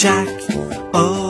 Jack. Oh.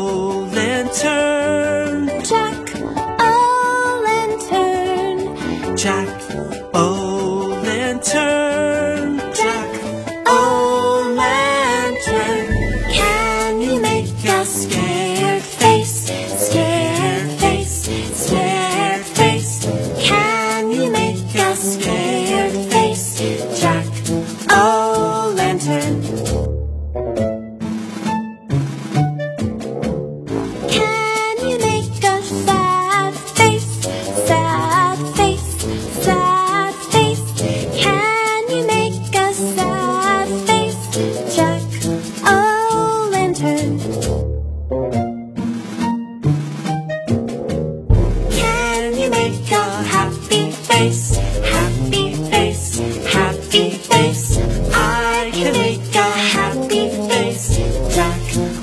your happy face, happy face, happy face. I can make a happy face dark.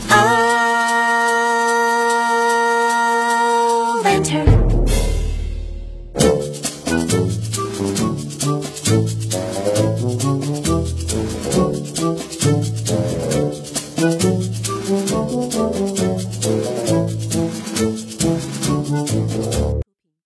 Oh, lantern.